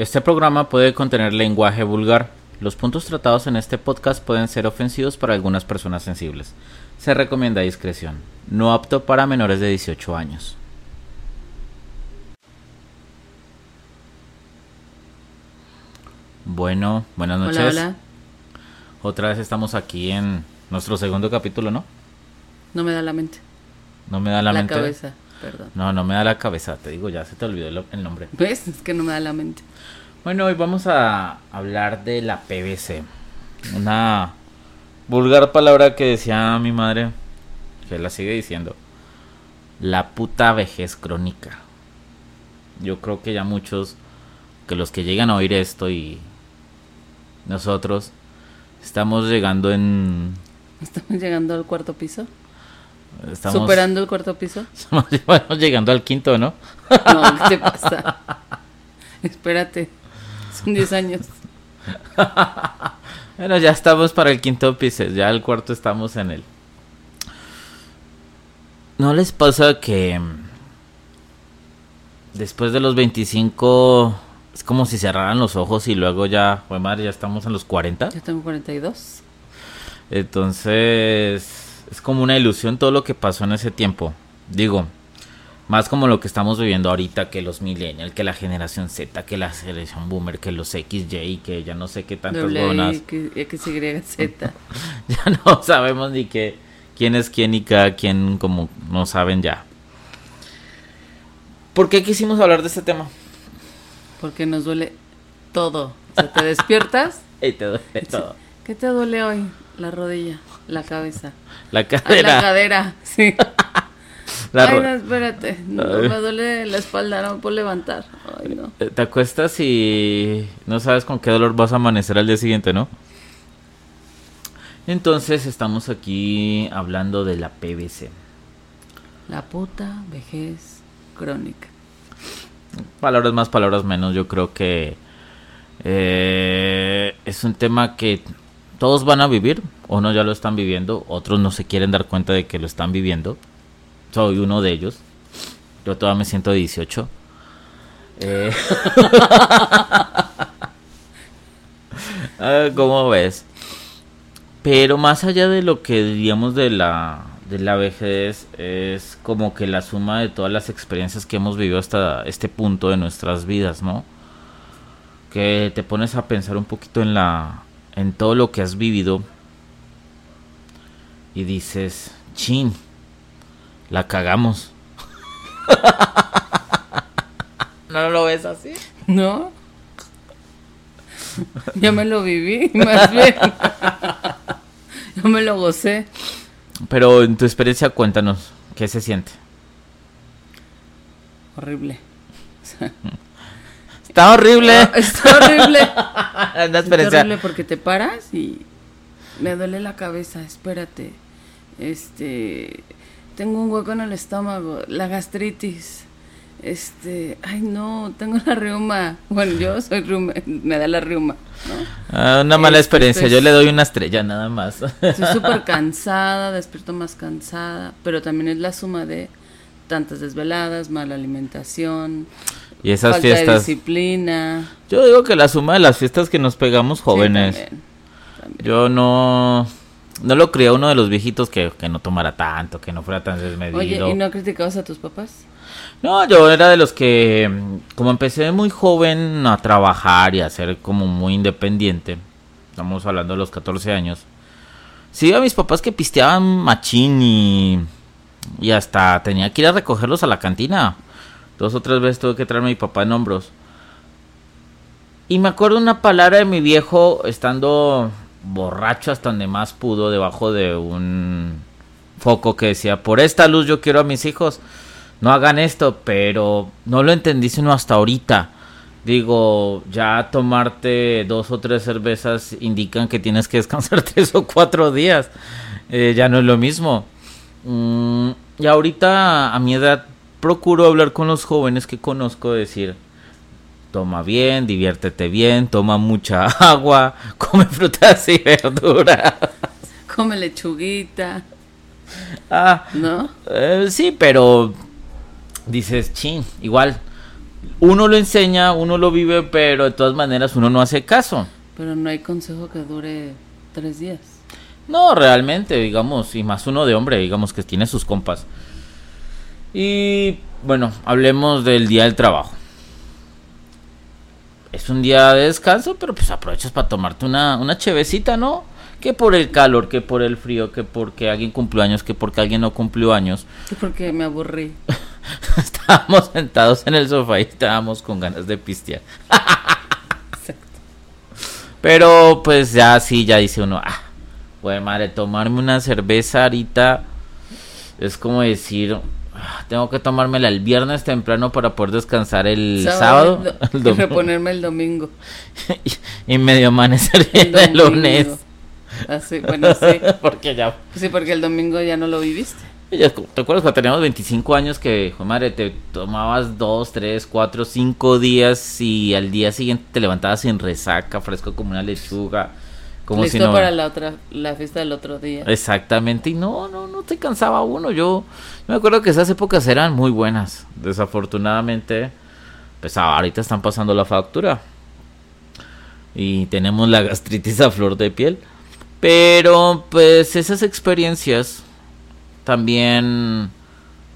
Este programa puede contener lenguaje vulgar. Los puntos tratados en este podcast pueden ser ofensivos para algunas personas sensibles. Se recomienda discreción. No apto para menores de 18 años. Bueno, buenas noches. Hola, hola. Otra vez estamos aquí en nuestro segundo capítulo, ¿no? No me da la mente. No me da la, La, mente. cabeza, perdón. No, no me da la cabeza, te digo, ya se te olvidó el, el nombre. ¿Ves? Es que no me da la mente. Bueno, hoy vamos a hablar de la PVC. Una vulgar palabra que decía mi madre, que la sigue diciendo. La puta vejez crónica. Yo creo que ya muchos, que los que llegan a oír esto y nosotros, estamos llegando en... Estamos llegando al cuarto piso. Estamos, Superando el cuarto piso. estamos llegando al quinto, ¿no? No, ¿qué te pasa? Espérate. Son 10 años. Bueno, ya estamos para el quinto piso, ya el cuarto estamos en él. ¿No les pasa que mm, después de los 25 es como si cerraran los ojos y luego ya, pues madre, ya estamos en los 40? Yo tengo 42. Entonces, es como una ilusión todo lo que pasó en ese tiempo. Digo, más como lo que estamos viviendo ahorita, que los millennials, que la generación Z, que la generación boomer, que los XY, que ya no sé qué tantas Y, Z. Ya no sabemos ni qué, quién es quién y cada quien como no saben ya. ¿Por qué quisimos hablar de este tema? Porque nos duele todo. O sea, te despiertas. Ey, te duele todo. ¿Qué te duele hoy? La rodilla, la cabeza. La Ay, cadera. la cadera, sí. la Ay, no, espérate. No, me duele la espalda, no me puedo levantar. Ay, no. Eh, Te acuestas y no sabes con qué dolor vas a amanecer al día siguiente, ¿no? Entonces estamos aquí hablando de la PVC. La puta vejez crónica. Palabras más, palabras menos. Yo creo que eh, es un tema que todos van a vivir. Unos ya lo están viviendo, otros no se quieren dar cuenta de que lo están viviendo. Soy uno de ellos. Yo todavía me siento de 18. Eh, ah, ¿Cómo ves? Pero más allá de lo que diríamos de la, de la vejez, es como que la suma de todas las experiencias que hemos vivido hasta este punto de nuestras vidas, ¿no? Que te pones a pensar un poquito en la en todo lo que has vivido y dices, chin, la cagamos. ¿No lo ves así? ¿No? ya me lo viví, más bien. ya me lo gocé. Pero en tu experiencia cuéntanos, ¿qué se siente? Horrible. Está horrible. Está horrible. Está horrible porque te paras y me duele la cabeza, espérate. Este, tengo un hueco en el estómago, la gastritis. Este, ay no, tengo la reuma. Bueno, yo soy reuma, me da la reuma, ¿no? Ah, una mala Este, experiencia. pues- Yo le doy una estrella nada más. Estoy súper cansada, despierto más cansada, pero también es la suma de tantas desveladas, mala alimentación, y esas falta de fiestas. disciplina. Yo digo que la suma de las fiestas que nos pegamos Sí, jóvenes. también, también. Yo no. No lo crié uno de los viejitos que, que no tomara tanto, que no fuera tan desmedido. Oye, ¿y no criticabas a tus papás? No, yo era de los que, mm, como empecé muy joven a trabajar y a ser como muy independiente, estamos hablando de los 14 años, sí, a mis papás que pisteaban machín y, y hasta tenía que ir a recogerlos a la cantina. Dos o tres veces tuve que traerme a mi papá en hombros. Y me acuerdo una palabra de mi viejo estando borracho hasta donde más pudo, debajo de un foco que decía, por esta luz yo quiero a mis hijos no hagan esto, pero no lo entendí sino hasta ahorita. Digo, ya tomarte dos o tres cervezas indican que tienes que descansar tres o cuatro días. Eh, ya no es lo mismo. Mm, y ahorita a mi edad procuro hablar con los jóvenes que conozco, decir, toma bien, diviértete bien, toma mucha agua, come frutas y verduras. Come lechuguita, Ah, ¿no? Eh, sí, pero dices, chin, igual, uno lo enseña, uno lo vive, pero de todas maneras uno no hace caso. Pero no hay consejo que dure tres días. No, realmente, digamos, y más uno de hombre, digamos que tiene sus compas. Y bueno, hablemos del día del trabajo. Es un día de descanso, pero pues aprovechas para tomarte una, una chevecita, ¿no? Que por el calor, que por el frío, que porque alguien cumplió años, que porque alguien no cumplió años. Que porque me aburrí. estábamos sentados en el sofá y estábamos con ganas de pistear. Exacto. Pero pues ya sí, ya dice uno, ah, pues madre, tomarme una cerveza ahorita es como decir, tengo que tomármela el viernes temprano para poder descansar el sábado, y reponerme el domingo. y, medio amanecer el, lunes. Así, ah, bueno, sí. porque ya. Sí, porque el domingo ya no lo viviste. ¿Te acuerdas cuando teníamos 25 años que, madre, te tomabas 2, 3, 4, 5 días y al día siguiente te levantabas sin resaca, fresco como una lechuga? Como Listo si no... para la otra, la fiesta del otro día. Exactamente, y no, no, no te cansaba uno. Yo, me acuerdo que esas épocas eran muy buenas. Desafortunadamente, pues ahorita están pasando la factura. Y tenemos la gastritis a flor de piel. Pero, pues esas experiencias también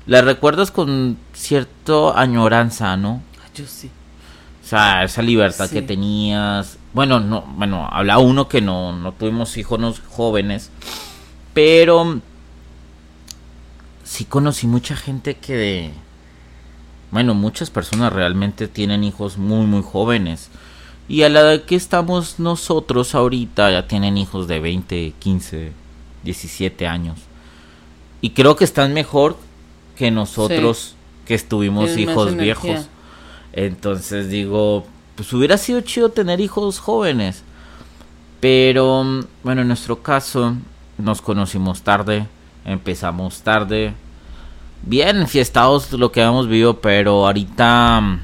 la recuerdas con cierto añoranza, ¿no? Yo sí. O sea, esa libertad que tenías. Bueno, no, bueno, habla uno que no, no tuvimos hijos jóvenes. Pero sí conocí mucha gente que de, bueno, muchas personas realmente tienen hijos muy, muy jóvenes. Y a la edad que estamos nosotros ahorita ya tienen hijos de 20, 15, 17 años. Y creo que están mejor que nosotros que estuvimos hijos viejos. Entonces digo, pues hubiera sido chido tener hijos jóvenes. Pero bueno, en nuestro caso nos conocimos tarde, empezamos tarde. Bien fiestados lo que hemos vivido, pero ahorita...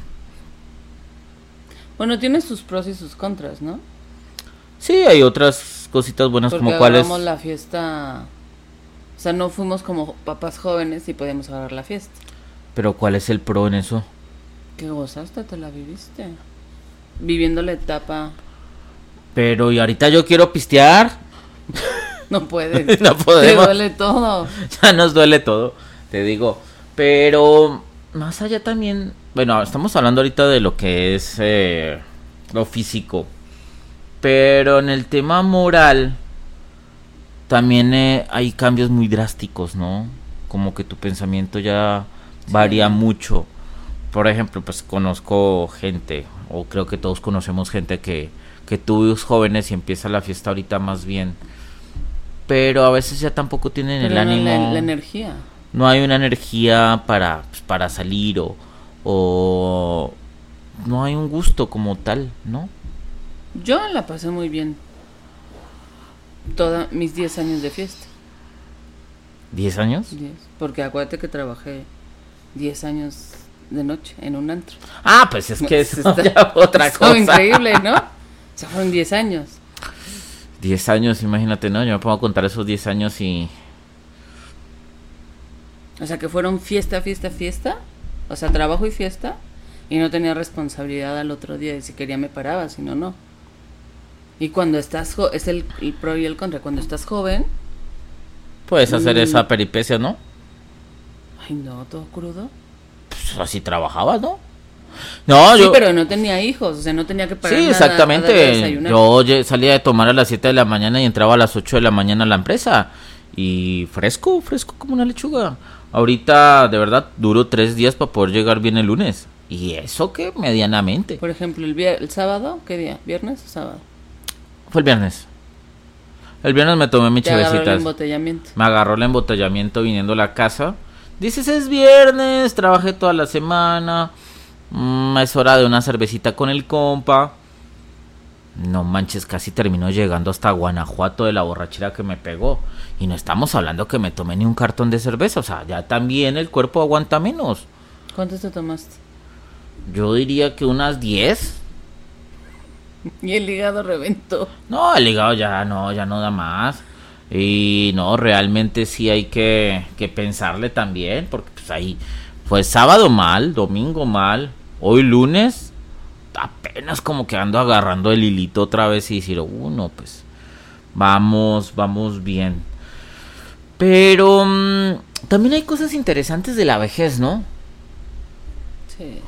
Bueno, tiene sus pros y sus contras, ¿no? Sí, hay otras cositas buenas como cuáles. la fiesta o sea, no fuimos como papás jóvenes y podíamos agarrar la fiesta. Pero ¿cuál es el pro en eso? Que gozaste, te la viviste. Viviendo la etapa. Pero y ahorita yo quiero pistear. no puedes. no podemos. Te duele todo. ya nos duele todo, te digo. Pero más allá también, bueno, estamos hablando ahorita de lo que es eh, lo físico. Pero en el tema moral, también eh, hay cambios muy drásticos, ¿no? Como que tu pensamiento ya varía mucho. Por ejemplo, pues conozco gente, o creo que todos conocemos gente que, que tuvo jóvenes y empieza la fiesta ahorita más bien. Pero a veces ya tampoco tienen el ánimo. La, energía. No hay una energía para, pues, para salir o, o no hay un gusto como tal, ¿no? Yo la pasé muy bien todos mis 10 años de fiesta. ¿10 años? 10. Porque acuérdate que trabajé 10 años de noche en un antro. Ah, pues es que es otra cosa. increíble, ¿no? O sea, fueron 10 años. 10 años, imagínate, ¿no? Yo me a contar esos 10 años y... O sea, que fueron fiesta, fiesta, fiesta. O sea, trabajo y fiesta. Y no tenía responsabilidad al otro día de si quería me paraba, si no, no. Y cuando estás, es el, pro y el contra, cuando estás joven... Puedes hacer mm. esa peripecia, ¿no? Ay, no, todo crudo. Pues así trabajabas, ¿no? No, sí, pero no tenía hijos, o sea, no tenía que pagar Sí, exactamente. yo salía de tomar a las 7 de la mañana y entraba a las 8 de la mañana a la empresa. Y fresco, fresco como una lechuga. Ahorita, de verdad, duró tres días para poder llegar bien el lunes. Y eso que medianamente. Por ejemplo, el, el sábado, ¿qué día? ¿Viernes o sábado? Fue el viernes. El viernes me tomé mi chavecita. Me agarró el embotellamiento. Me agarró el embotellamiento viniendo a la casa. Dices, es viernes, trabajé toda la semana. Mm, es hora de una cervecita con el compa. No manches, casi terminó llegando hasta Guanajuato de la borrachera que me pegó. Y no estamos hablando que me tomé ni un cartón de cerveza. O sea, ya también el cuerpo aguanta menos. ¿Cuántos te tomaste? Yo diría que unas 10. Y el hígado reventó. No, el hígado ya no, ya no da más. Y no, realmente sí hay que, que pensarle también, porque pues ahí fue sábado mal, domingo mal, Hoy lunes, apenas como que ando agarrando el hilito otra vez y decir, uno, uh, pues vamos, vamos bien. Pero mm, también hay cosas interesantes de la vejez, ¿no? Sí.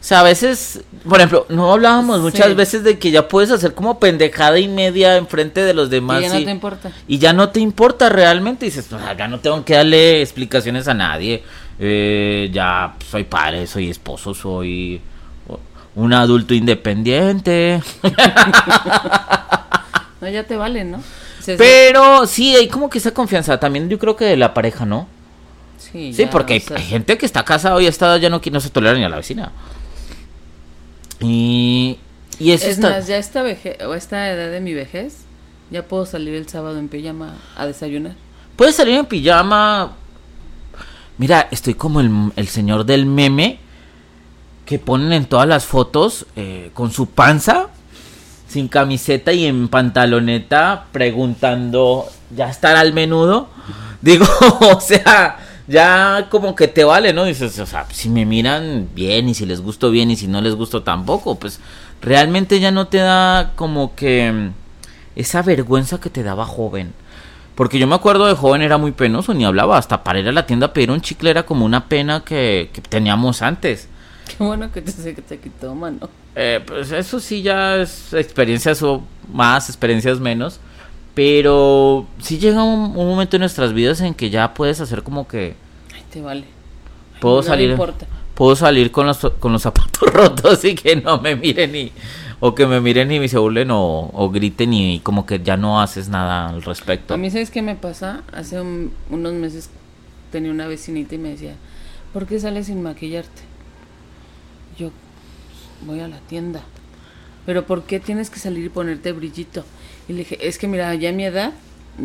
O sea, a veces, por ejemplo, no hablábamos muchas veces de que ya puedes hacer como pendejada y media enfrente de los demás. Y ya no te importa. Y ya no te importa realmente. Y dices, pues ya no tengo que darle explicaciones a nadie. Eh, ya soy padre, soy esposo, soy un adulto independiente. no, ya te vale, ¿no? Pero sí, hay como que esa confianza también yo creo que de la pareja, ¿no? Sí, sí porque hay, gente que está casada y está ya no, no se tolera ni a la vecina. Y, y es, es más, ya esta, vejez, o esta edad de mi vejez, ya puedo salir el sábado en pijama a desayunar. Puedes salir en pijama. Mira, estoy como el, el señor del meme que ponen en todas las fotos eh, con su panza, sin camiseta y en pantaloneta, preguntando, ¿ya estará el menudo? Digo, o sea, ya como que te vale, ¿no? Dices, o sea, si me miran bien y si les gusto bien y si no les gusto tampoco, pues realmente ya no te da como que mm, esa vergüenza que te daba joven. Porque yo me acuerdo de joven era muy penoso, ni hablaba, hasta para ir a la tienda a pedir un chicle era como una pena que, teníamos antes. Qué bueno que te que te quitó, mano. Eh, pues eso sí ya es experiencias o más, experiencias menos. Pero sí llega un, momento en nuestras vidas en que ya puedes hacer como que... Ay, te vale. puedo salir... Puedo salir con los, con los zapatos rotos y que no me miren y... O que me miren y me se burlen o, griten y, como que ya no haces nada al respecto. A mí, ¿sabes qué me pasa? Hace unos meses tenía una vecinita y me decía, ¿por qué sales sin maquillarte? Yo voy a la tienda. Pero ¿por qué tienes que salir y ponerte brillito? Y le dije, es que mira, ya a mi edad,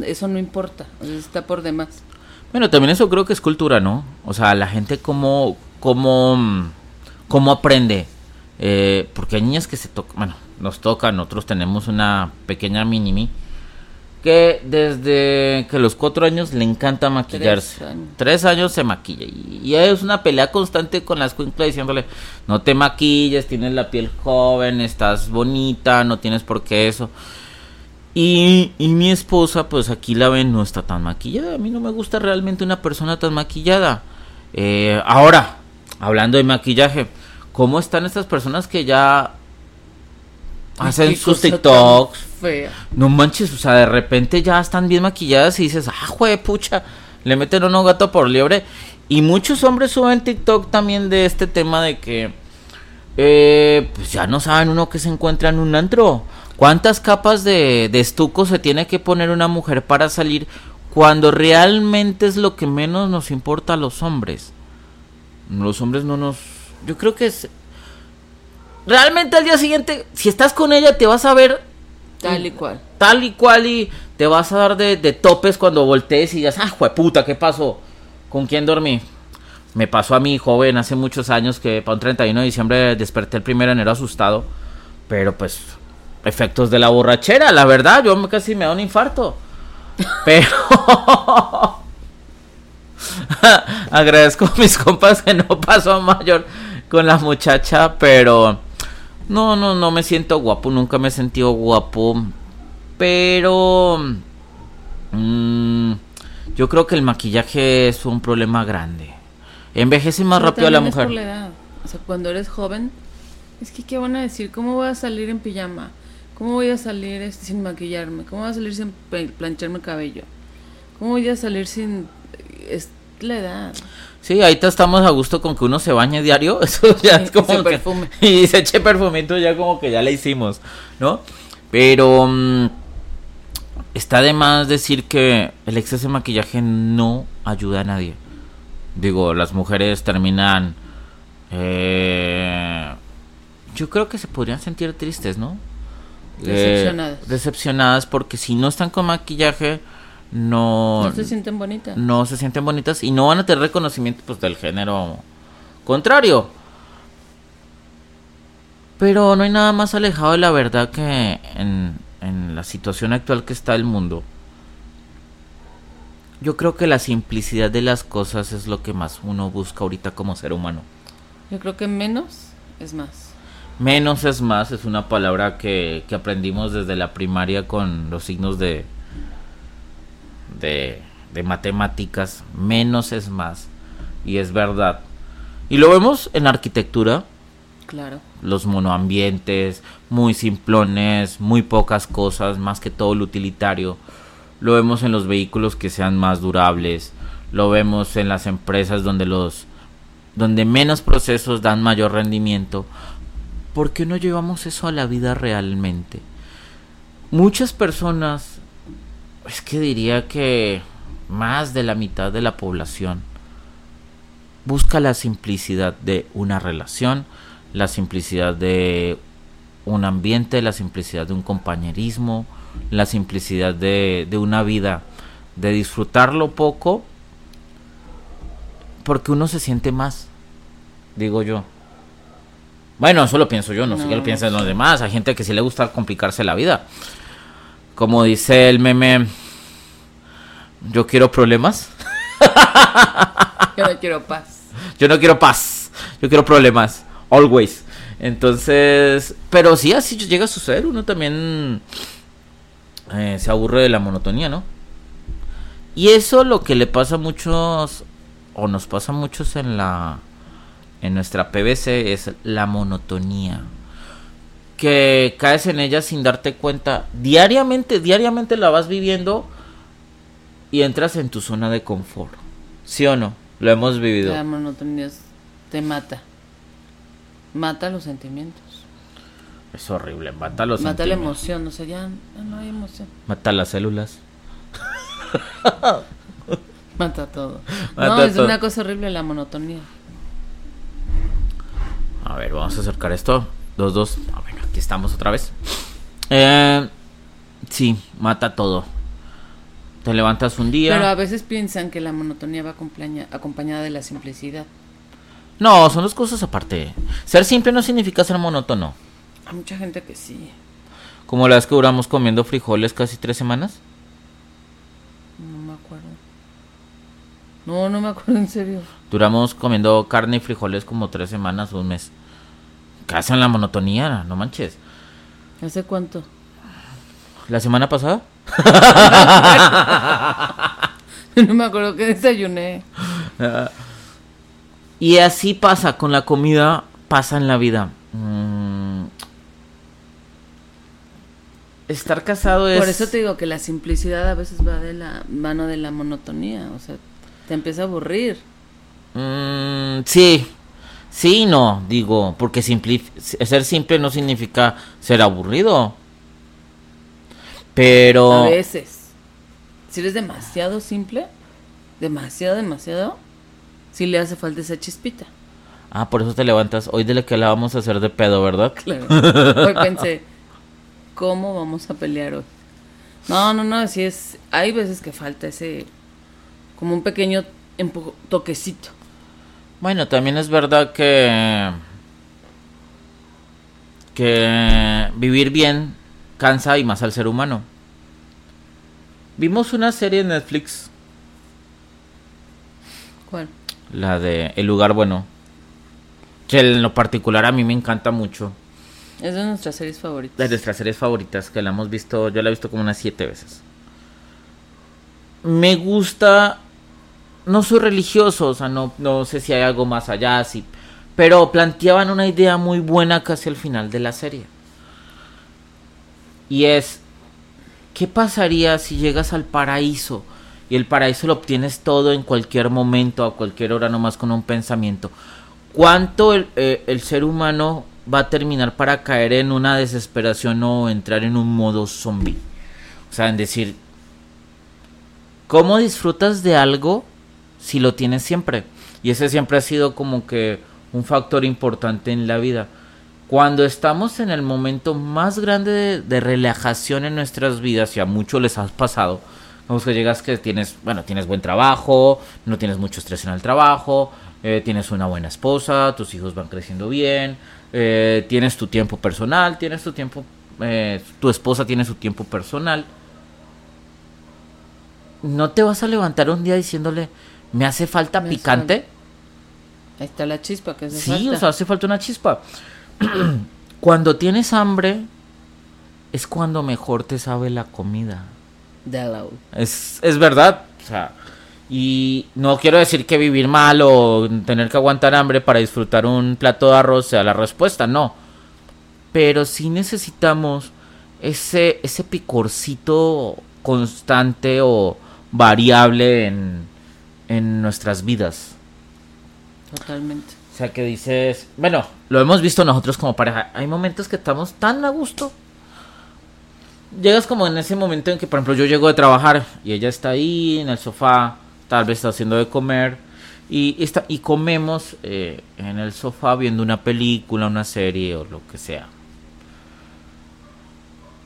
eso no importa, está por demás. Bueno, también eso creo que es cultura, ¿no? O sea, la gente cómo, cómo, cómo aprende. Eh, porque hay niñas que se tocan, bueno, nos tocan, nosotros tenemos una pequeña minimi que desde que los cuatro años le encanta maquillarse. Tres años, se maquilla. Y, es una pelea constante con la escuela diciéndole, no te maquilles, tienes la piel joven, estás bonita, no tienes por qué eso. Y, mi esposa, pues aquí la ven, no está tan maquillada. A mí no me gusta realmente una persona tan maquillada. Eh, ahora, hablando de maquillaje, ¿cómo están estas personas que ya hacen sus TikToks? No manches, o sea, de repente ya están bien maquilladas y dices, ah, jue, pucha, le meten uno gato por liebre. Y muchos hombres suben TikTok también de este tema de que, eh, pues ya no saben uno que se encuentra en un antro. ¿Cuántas capas de, estuco se tiene que poner una mujer para salir cuando realmente es lo que menos nos importa a los hombres? Los hombres no nos... Yo creo que es... Realmente al día siguiente, si estás con ella, te vas a ver... Tal y cual. Tal y cual y te vas a dar de, topes cuando voltees y digas, ah, puta, ¿qué pasó? ¿Con quién dormí? Me pasó a mí, joven, hace muchos años que para un 31 de diciembre desperté el 1 de enero asustado. Pero pues efectos de la borrachera, la verdad, yo casi me da un infarto. Pero agradezco a mis compas que no pasó mayor con la muchacha, pero no, no, no me siento guapo, nunca me he sentido guapo, pero mm, yo creo que el maquillaje es un problema grande. Envejece más rápido a la mujer. O sea, cuando eres joven, es que qué van a decir, ¿cómo voy a salir en pijama? ¿Cómo voy a salir este, sin maquillarme? ¿Cómo voy a salir sin plancharme el cabello? ¿Cómo voy a salir sin... Es la edad. Sí, ahorita estamos a gusto con que uno se bañe diario. Eso ya es como. Se perfume. Y se eche perfumito ya como que ya le hicimos, ¿no? Pero. Mm, está de más decir que el exceso de maquillaje no ayuda a nadie. Digo, las mujeres terminan. Eh, yo creo que se podrían sentir tristes, ¿no? Decepcionadas. decepcionadas porque si no están con maquillaje no, no se sienten bonitas. No se sienten bonitas y no van a tener reconocimiento pues del género contrario. Pero no hay nada más alejado de la verdad que en, en la situación actual que está el mundo. Yo creo que la simplicidad de las cosas es lo que más uno busca ahorita como ser humano. Yo creo que menos es más. Menos es más, es una palabra que, que aprendimos desde la primaria con los signos de, de, de matemáticas. Menos es más. Y es verdad. Y lo vemos en arquitectura. Claro. Los monoambientes, muy simplones, muy pocas cosas, más que todo lo utilitario. Lo vemos en los vehículos que sean más durables. Lo vemos en las empresas donde los donde menos procesos dan mayor rendimiento. ¿Por qué no llevamos eso a la vida realmente? Muchas personas, es que diría que más de la mitad de la población busca la simplicidad de una relación, la simplicidad de un ambiente, la simplicidad de un compañerismo, la simplicidad de, de una vida, de disfrutarlo poco, porque uno se siente más, digo yo. Bueno, eso lo pienso yo, no, sé qué lo piensan los demás. Hay gente que sí le gusta complicarse la vida. Como dice el meme, yo quiero problemas. yo no quiero paz. Yo no quiero paz. Yo quiero problemas. Always. Entonces, pero sí, así llega a suceder. Uno también eh, se aburre de la monotonía, ¿no? Y eso lo que le pasa a muchos, o nos pasa a muchos en la en nuestra PVC es la monotonía. Que caes en ella sin darte cuenta. Diariamente, diariamente la vas viviendo y entras en tu zona de confort. ¿Sí o no? Lo hemos vivido. La monotonía te mata. Mata los sentimientos. Es horrible, mata los Mata la emoción, o sea, ya no hay emoción. Mata las células. mata todo. no, es una cosa horrible la monotonía. A ver, vamos a acercar esto. Dos, dos. Ah, bueno, aquí estamos otra vez. Eh, sí, mata todo. Te levantas un día. Pero a veces piensan que la monotonía va acompañada de la simplicidad. No, son dos cosas aparte. Ser simple no significa ser monótono. Hay mucha gente que sí. Como la vez que duramos comiendo frijoles casi tres semanas. No me acuerdo. No, no me acuerdo en serio. Duramos comiendo carne y frijoles como tres semanas o un mes. Casi en la monotonía, no manches. ¿Hace cuánto? ¿La semana pasada? no me acuerdo que desayuné. y así pasa con la comida, pasa en la vida. Mm. Estar casado es... Por eso te digo que la simplicidad a veces va de la mano de la monotonía. O sea, te empieza a aburrir. Mm, sí, sí, no, digo, porque ser simple no significa ser aburrido. Pero... A veces. Si eres demasiado simple, demasiado, demasiado, sí le hace falta esa chispita. Ah, por eso te levantas. Hoy de lo que la vamos a hacer de pedo, ¿verdad? Claro. Hoy pensé, ¿cómo vamos a pelear hoy? No, no, no, así es. Hay veces que falta ese, como un pequeño toquecito. Bueno, también es verdad que que vivir bien cansa y más al ser humano. Vimos una serie en Netflix. ¿Cuál? La de El lugar bueno. Que en lo particular a mí me encanta mucho. Es de nuestras series favoritas. De nuestras series favoritas, que la hemos visto, yo la he visto como unas siete veces. Me gusta no soy religioso, o sea, no, no sé si hay algo más allá, así, pero planteaban una idea muy buena casi al final de la serie. Y es, ¿qué pasaría si llegas al paraíso y el paraíso lo obtienes todo en cualquier momento, a cualquier hora, nomás con un pensamiento? ¿Cuánto el, eh, el ser humano va a terminar para caer en una desesperación o entrar en un modo zombie? O sea, en decir, ¿cómo disfrutas de algo si lo tienes siempre. Y ese siempre ha sido como que un factor importante en la vida. Cuando estamos en el momento más grande de, relajación en nuestras vidas, y a muchos les has pasado, vamos que llegas que tienes, bueno, tienes buen trabajo, no tienes mucho estrés en el trabajo, eh, tienes una buena esposa, tus hijos van creciendo bien, eh, tienes tu tiempo personal, tienes tu tiempo, eh, tu esposa tiene su tiempo personal. No te vas a levantar un día diciéndole, me hace falta picante. Ahí está la chispa que Sí, o sea, hace falta una chispa. cuando tienes hambre es cuando mejor te sabe la comida. Es, es verdad. O sea, y no quiero decir que vivir mal o tener que aguantar hambre para disfrutar un plato de arroz sea la respuesta, no. Pero sí necesitamos ese, ese picorcito constante o variable en, en nuestras vidas. Totalmente. O sea, que dices, bueno, lo hemos visto nosotros como pareja. Hay momentos que estamos tan a gusto. Llegas como en ese momento en que, por ejemplo, yo llego de trabajar y ella está ahí en el sofá, tal vez está haciendo de comer. Y, está, y comemos eh, en el sofá viendo una película, una serie o lo que sea.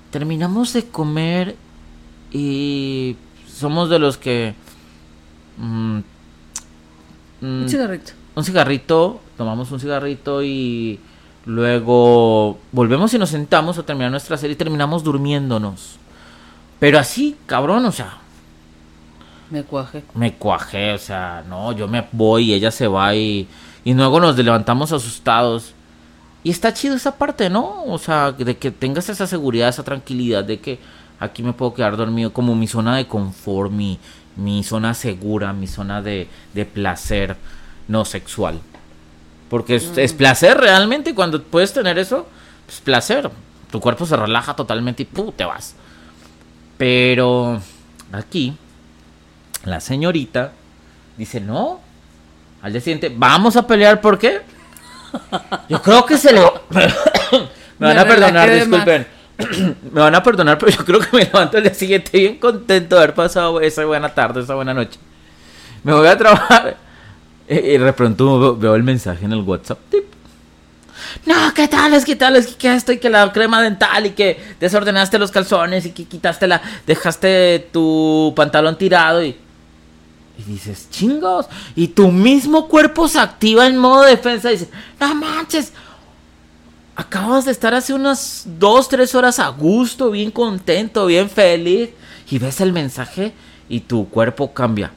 Terminamos de comer y somos de los que... Mm, un mm, cigarrito un cigarrito, tomamos un cigarrito y luego volvemos y nos sentamos a terminar nuestra serie y terminamos durmiéndonos. Pero así, cabrón, o sea. Me cuajé. Me cuajé, o sea, no, yo me voy y ella se va y, y luego nos levantamos asustados. Y está chido esa parte, ¿no? O sea, de que tengas esa seguridad, esa tranquilidad de que aquí me puedo quedar dormido como mi zona de confort, mi, mi zona segura, mi zona de, de placer no sexual. Porque es, mm. placer realmente cuando puedes tener eso, es placer. Tu cuerpo se relaja totalmente y ¡pum! te vas. Pero aquí, la señorita dice, no, al día siguiente, vamos a pelear, ¿por qué? Yo creo que se le... me van a perdonar, disculpen. me van a perdonar, pero yo creo que me levanto al día siguiente bien contento de haber pasado esa buena tarde, esa buena noche. Me voy a trabajar y de pronto veo, el mensaje en el WhatsApp. No, ¿qué tal? Es que tal, es esto y que la crema dental y que desordenaste los calzones y que quitaste la, dejaste tu pantalón tirado y, y dices, chingos, y tu mismo cuerpo se activa en modo defensa y dices, no manches, acabas de estar hace unas dos, tres horas a gusto, bien contento, bien feliz y ves el mensaje y tu cuerpo cambia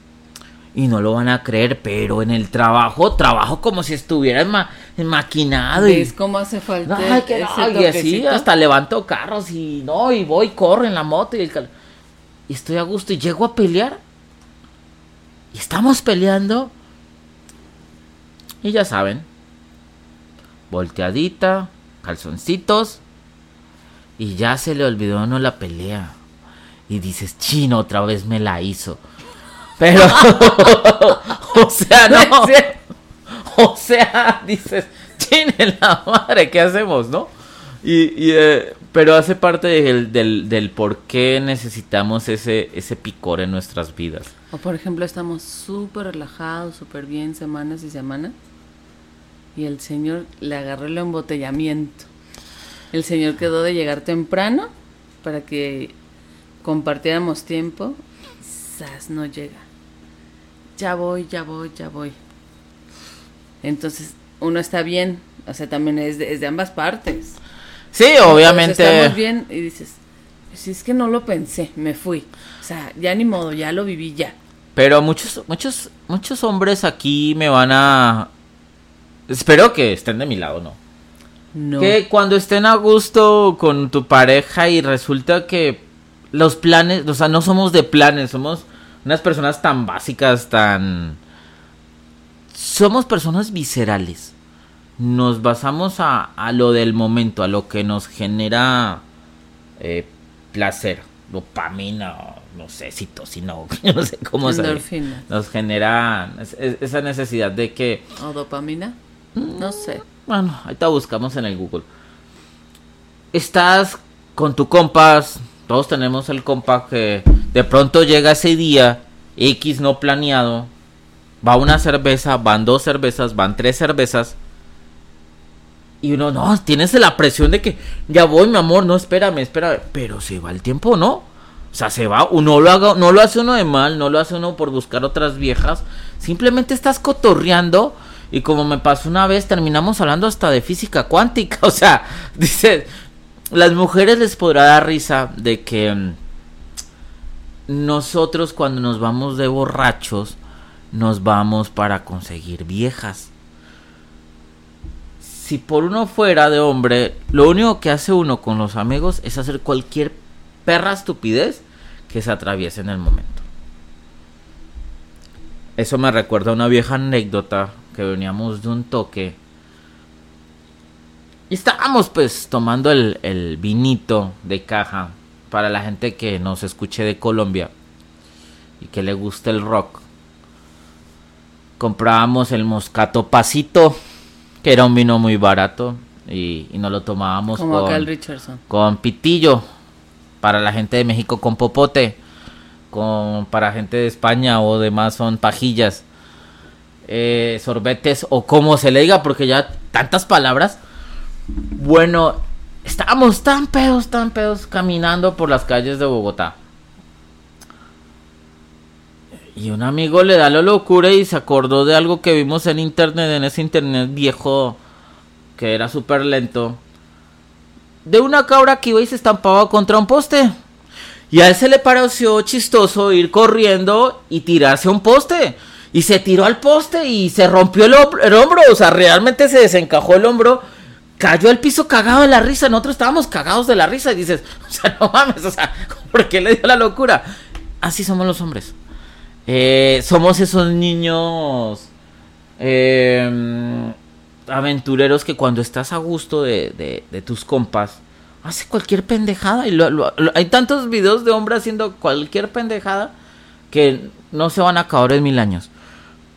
y no lo van a creer, pero en el trabajo, trabajo como si estuviera maquinado. ¿Ves cómo hace falta? y así hasta levanto carros y no, y voy, corro en la moto y, y estoy a gusto y llego a pelear. Y estamos peleando. Y ya saben, volteadita, calzoncitos. Y ya se le olvidó no la pelea. Y dices, chino, otra vez me la hizo. Pero, o sea, no. O sea, dices, tiene la madre, ¿qué hacemos, no? Y, eh, pero hace parte del, del, del, por qué necesitamos ese, ese picor en nuestras vidas. O por ejemplo, estamos súper relajados, súper bien, semanas y semanas. Y el señor le agarró el embotellamiento. El señor quedó de llegar temprano para que compartiéramos tiempo. Quizás no llega ya voy, ya voy, ya voy. Entonces, uno está bien, o sea, también es de, es de ambas partes. Sí, obviamente. estamos bien y dices, si es que no lo pensé, me fui. O sea, ya ni modo, ya lo viví ya. Pero muchos, muchos, muchos hombres aquí me van a... Espero que estén de mi lado, ¿no? No. Que cuando estén a gusto con tu pareja y resulta que los planes, o sea, no somos de planes, somos unas personas tan básicas, tan... Somos personas viscerales. Nos basamos a, a lo del momento, a lo que nos genera eh, placer, dopamina, no sé, citocina, no sé cómo se Nos genera esa necesidad de que... ¿O dopamina? No sé. Bueno, ahorita buscamos en el Google. Estás con tu compas, todos tenemos el compa que de pronto llega ese día X no planeado, va una cerveza, van dos cervezas, van tres cervezas. Y uno, no, tienes la presión de que ya voy, mi amor, no, espérame, espérame. Pero se va el tiempo, ¿no? O sea, se va, uno lo haga, no lo hace uno de mal, no lo hace uno por buscar otras viejas. Simplemente estás cotorreando. Y como me pasó una vez, terminamos hablando hasta de física cuántica. O sea, dice, las mujeres les podrá dar risa de que mm, nosotros cuando nos vamos de borrachos, nos vamos para conseguir viejas. si por uno fuera de hombre, lo único que hace uno con los amigos es hacer cualquier perra estupidez que se atraviese en el momento. Eso me recuerda a una vieja anécdota que veníamos de un toque. Y estábamos pues tomando el, el vinito de caja para la gente que nos escuche de Colombia y que le guste el rock. Comprábamos el Moscato Pasito, que era un vino muy barato y, y nos lo tomábamos Como con, Richardson. con pitillo para la gente de México con popote con para gente de España o demás son pajillas eh, sorbetes o como se le diga porque ya tantas palabras bueno estábamos tan pedos tan pedos caminando por las calles de Bogotá y un amigo le da la locura y se acordó de algo que vimos en internet en ese internet viejo que era súper lento de una cabra que iba y se estampaba contra un poste. Y a él se le pareció chistoso ir corriendo y tirarse a un poste. Y se tiró al poste y se rompió el, hom- el hombro. O sea, realmente se desencajó el hombro. Cayó al piso cagado de la risa. Nosotros estábamos cagados de la risa. Y dices, o sea, no mames, o sea, ¿por qué le dio la locura? Así somos los hombres. Eh, somos esos niños eh, aventureros que cuando estás a gusto de, de- de tus compas, hace cualquier pendejada. Y lo- lo- lo- hay tantos videos de hombres haciendo cualquier pendejada que no se van a acabar en mil años.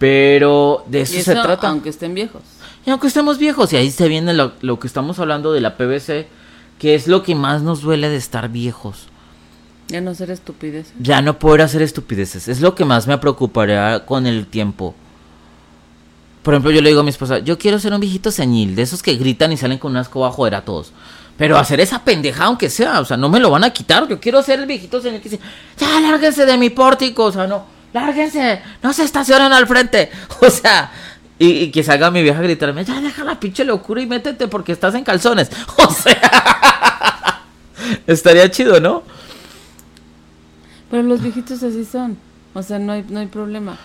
Pero de eso, Y se eso, trata. aunque estén viejos. Y aunque estemos viejos, y ahí se viene lo, lo que estamos hablando de la PVC, que es lo que más nos duele de estar viejos. Ya no ser estupideces. Ya no poder hacer estupideces. Es lo que más me preocuparía con el tiempo. Por ejemplo, yo le digo a mi esposa, yo quiero ser un viejito señil, de esos que gritan y salen con una escoba joder a todos. Pero hacer esa pendejada aunque sea, o sea, no me lo van a quitar. Yo quiero ser el viejito señil que dice, ya lárguense de mi pórtico, o sea, no, lárguense, no se estacionen al frente. O sea, y, y que salga mi vieja a gritarme, ya deja la pinche locura y métete porque estás en calzones. O sea, estaría chido, ¿no? Pero los viejitos así son. O sea, no hay, no hay problema.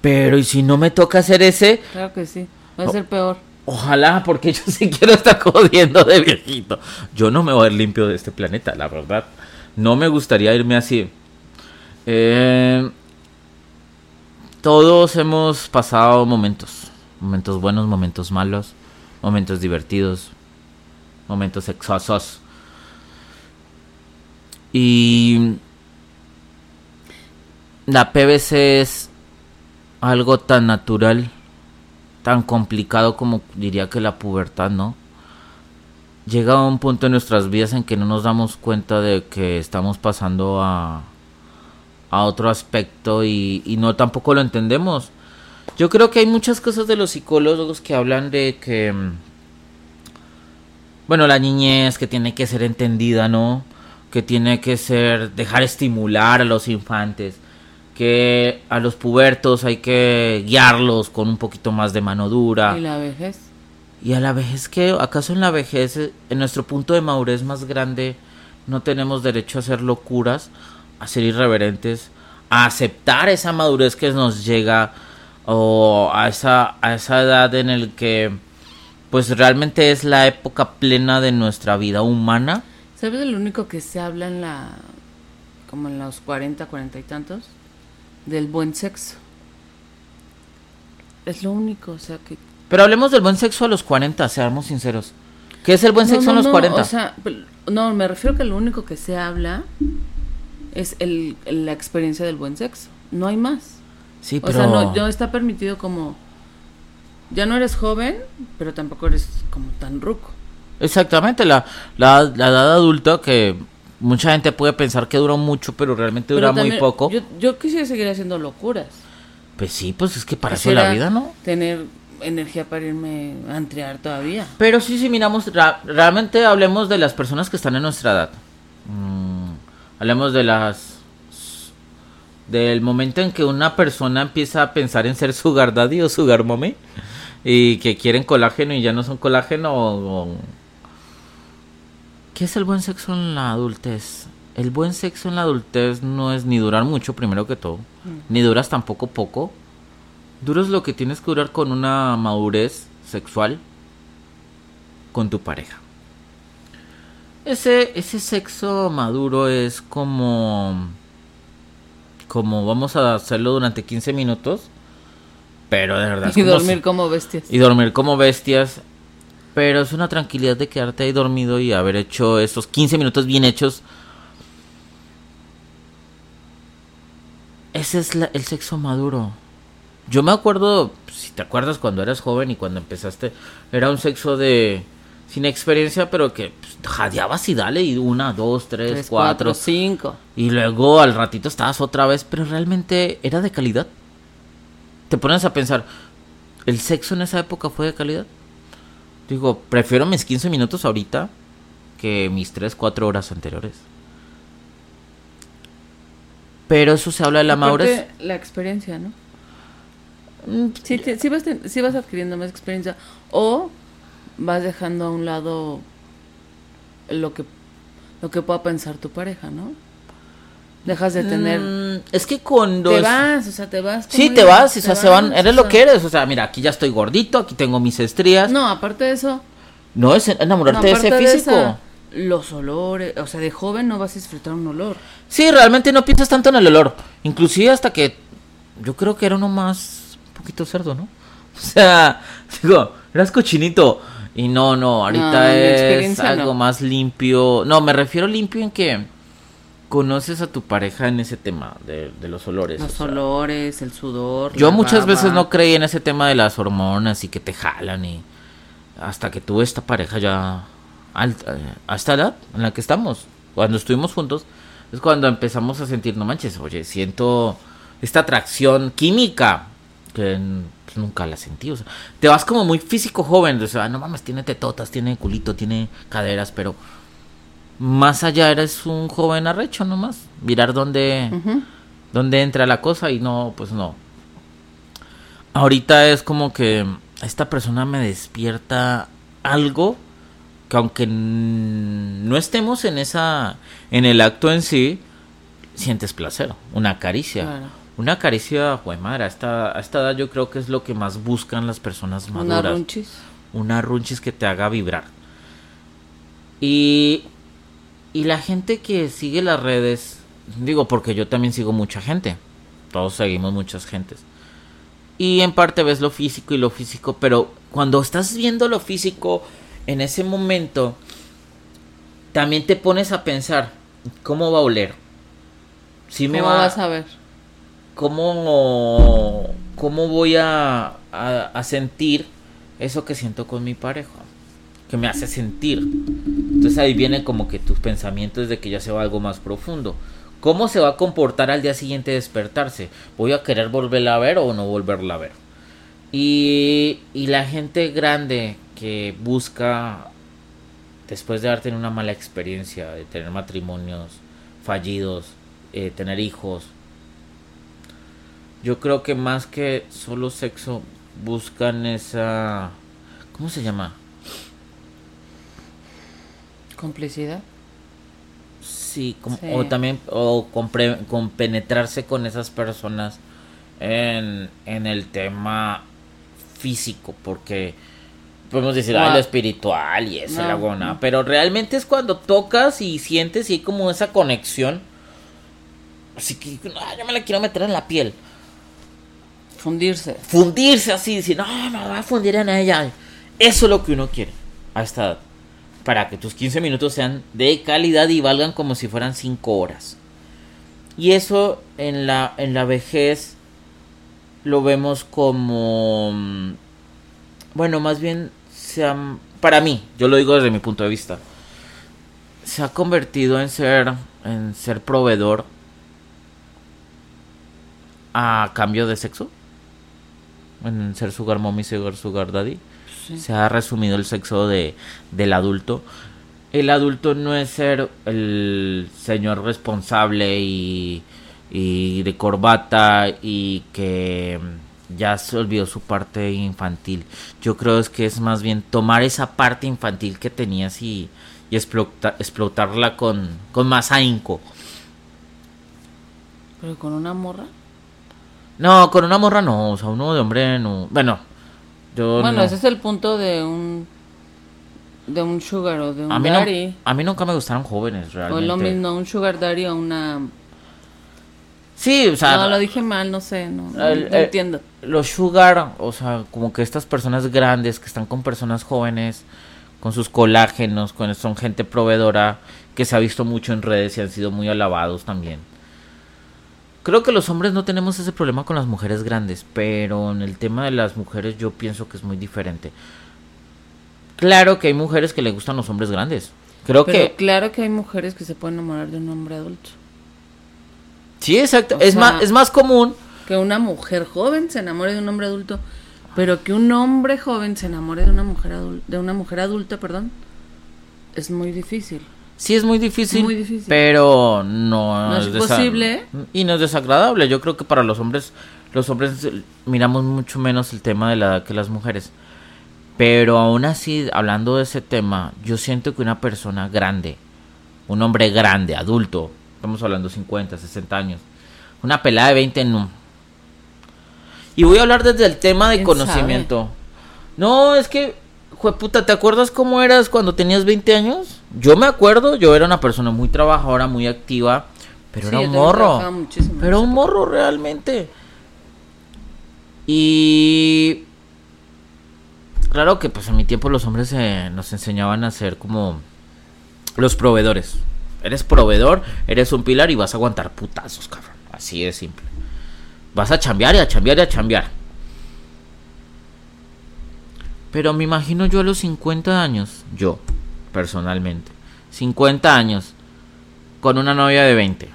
Pero y si no me toca hacer ese, Claro que sí. Va a ser peor. ojalá, porque yo sí quiero estar jodiendo de viejito. Yo no me voy a ir limpio de este planeta, la verdad. No me gustaría irme así. Eh, todos hemos pasado momentos. Momentos buenos, momentos malos. Momentos divertidos. Momentos sexosos. Y la PVC es algo tan natural, tan complicado como diría que la pubertad, ¿no? Llega un punto en nuestras vidas en que no nos damos cuenta de que estamos pasando a, a otro aspecto y, y no tampoco lo entendemos. Yo creo que hay muchas cosas de los psicólogos que hablan de que, mm, bueno, la niñez que tiene que ser entendida, ¿no? Que tiene que ser, dejar estimular a los infantes que a los pubertos hay que guiarlos con un poquito más de mano dura. ¿Y la vejez? Y a la vejez que, acaso en la vejez, en nuestro punto de madurez más grande, no tenemos derecho a hacer locuras, a ser irreverentes, a aceptar esa madurez que nos llega o a esa, a esa edad en el que pues realmente es la época plena de nuestra vida humana. ¿Sabes lo único que se habla en la. como en los 40, 40 y tantos? Del buen sexo. Es lo único, o sea que. Pero hablemos del buen sexo a los 40, seamos sinceros. ¿Qué es el buen No, sexo no, a los no, 40? O sea, no, me refiero que lo único que se habla es el, la experiencia del buen sexo. No hay más. sí, O pero... sea, no, no está permitido como. Ya no eres joven, pero tampoco eres como tan ruco. Exactamente, la, la, la edad adulta que mucha gente puede pensar que dura mucho, pero realmente dura Pero muy poco. Yo, yo quisiera seguir haciendo locuras. Pues sí, pues es que para eso es la vida, ¿no? Tener energía para irme a entrear todavía. Pero sí, sí, miramos, ra- realmente hablemos de las personas que están en nuestra edad. Mm, hablemos de las... Del momento en que una persona empieza a pensar en ser sugar daddy o sugar mommy y que quieren colágeno y ya no son colágeno o- o... ¿Qué es el buen sexo en la adultez? El buen sexo en la adultez no es ni durar mucho, primero que todo, ni duras tampoco poco. Duras lo que tienes que durar con una madurez sexual con tu pareja. Ese, ese sexo maduro es como... Como vamos a hacerlo durante 15 minutos. Pero de verdad. Y dormir como bestias. Y dormir como bestias. Pero es una tranquilidad de quedarte ahí dormido y haber hecho esos 15 minutos bien hechos. Ese es el sexo maduro. Yo me acuerdo, si te acuerdas cuando eras joven y cuando empezaste, era un sexo de sin experiencia, pero que pues, jadeabas y dale, y una, dos, tres, cuatro, cinco. Y luego al ratito estabas otra vez, pero realmente era de calidad. Te pones a pensar, ¿el sexo en esa época fue de calidad? Digo, prefiero mis 15 minutos ahorita que mis 3, 4 horas anteriores. Pero eso se habla de la madurez. La experiencia, ¿no? Mm, sí, sí, vas, sí vas adquiriendo más experiencia. O vas dejando a un lado lo que lo que pueda pensar tu pareja, ¿no? Dejas de tener. Mm, es que cuando. Te vas, o sea, te vas. Sí, te vas, o sea, se van. Eres lo que eres. O sea, mira, aquí ya estoy gordito, aquí tengo mis estrías. No, aparte de eso. No, es enamorarte de ese físico. los olores, o sea, de joven no vas a disfrutar un olor. Sí, realmente no piensas tanto en el olor. Inclusive hasta que. Yo creo que era uno más. Un poquito cerdo, ¿no? O sea, digo, eras cochinito. Y no, no, ahorita es algo más limpio. No, me refiero limpio en que conoces a tu pareja en ese tema de, los olores. Los olores, el sudor. Yo muchas veces no creí en ese tema de las hormonas y que te jalan y hasta que tuve esta pareja ya alta, a esta edad en la que estamos, cuando estuvimos juntos, es cuando empezamos a sentir, no manches, oye, siento esta atracción química que pues, nunca la sentí. O sea, te vas como muy físico joven. O sea, no mames, tiene tetotas, tiene culito, tiene caderas, pero más allá eres un joven arrecho nomás. Mirar dónde, dónde entra la cosa y no, pues no. Ahorita es como que esta persona me despierta algo que aunque no estemos en esa en el acto en sí sientes placer una caricia una caricia, pues madre, a esta, a esta edad yo creo que es lo que más buscan las personas maduras. Una runchis. Una runchis que te haga vibrar. Y, y la gente que sigue las redes, digo porque yo también sigo mucha gente, todos seguimos muchas gentes. Y en parte ves lo físico y lo físico, pero cuando estás viendo lo físico en ese momento, también te pones a pensar, ¿cómo va a oler? Si me ¿Cómo vas a ver? ¿Cómo, cómo voy a, a, sentir eso que siento con mi pareja? Que me hace sentir. Entonces ahí viene como que tus pensamientos de que ya se va algo más profundo. ¿Cómo se va a comportar al día siguiente despertarse? ¿Voy a querer volverla a ver o no volverla a ver? Y, y la gente grande que busca, después de haber tenido una mala experiencia, de tener matrimonios fallidos, eh, tener hijos, yo creo que más que solo sexo buscan esa ¿cómo se llama? complicidad. Sí, o también o con, penetrarse con esas personas en, en el tema físico, porque podemos decir, ah, lo espiritual y eso, la buena, pero realmente es cuando tocas y sientes y hay como esa conexión. Así que, ah, yo me la quiero meter en la piel. Fundirse. Fundirse así, decir, no, me voy a fundir en ella. Eso es lo que uno quiere a esta edad. Para que tus 15 minutos sean de calidad y valgan como si fueran 5 horas. Y eso en la, en la vejez lo vemos como... Mm, bueno, más bien, se para mí, yo lo digo desde mi punto de vista, se ha convertido en ser, en ser proveedor a cambio de sexo en ser sugar mommy, ser sugar daddy. Se ha resumido el sexo de, del adulto. El adulto no es ser el señor responsable y, y de corbata y que ya se olvidó su parte infantil. Yo creo es que es más bien tomar esa parte infantil que tenías y, y explotarla con, con más ahínco. ¿Pero con una morra? No, con una morra no, o sea, uno de hombre no. Bueno, yo. Bueno, ese es el punto de un. de un sugar o de un A mí, daddy. no, a mí nunca me gustaron jóvenes, o realmente. lo mismo, un sugar daddy o una... Sí, o sea, no, lo dije mal, no sé, no, no- El- no el- entiendo. los sugar, o sea, como que estas personas grandes que están con personas jóvenes, con sus colágenos, con, son gente proveedora que se ha visto mucho en redes y han sido muy alabados también. Creo que los hombres no tenemos ese problema con las mujeres grandes, pero en el tema de las mujeres yo pienso que es muy diferente. Claro que hay mujeres que le gustan los hombres grandes. Creo Pero que claro que hay mujeres que se pueden enamorar de un hombre adulto. sí, exacto. o es sea- más es más común. Que una mujer joven se enamore de un hombre adulto, pero que un hombre joven se enamore de una mujer adulta, de una mujer adulta, perdón, es muy difícil. Sí es muy difícil, Muy difícil. pero no, No es posible. Y no es desagradable. Yo creo que para los hombres, los hombres miramos mucho menos el tema de la edad que las mujeres. Pero aún así, hablando de ese tema, yo siento que una persona grande, un hombre grande, adulto, estamos hablando 50, 60 años, una pelada de 20 no. Y voy a hablar desde el tema de ¿Quién conocimiento. No, es que, puta, ¿te acuerdas cómo eras cuando tenías 20 años? Yo me acuerdo, yo era una persona muy trabajadora, muy activa, pero Sí, era un morro. Pero un morro realmente. Y claro que pues en mi tiempo los hombres eh, nos enseñaban a ser como los proveedores. Eres proveedor, eres un pilar y vas a aguantar putazos, cabrón. Así de simple. Vas a chambear y a chambear y a chambear. Pero me imagino yo a los 50 años, yo, personalmente, 50 años, con una novia de 20.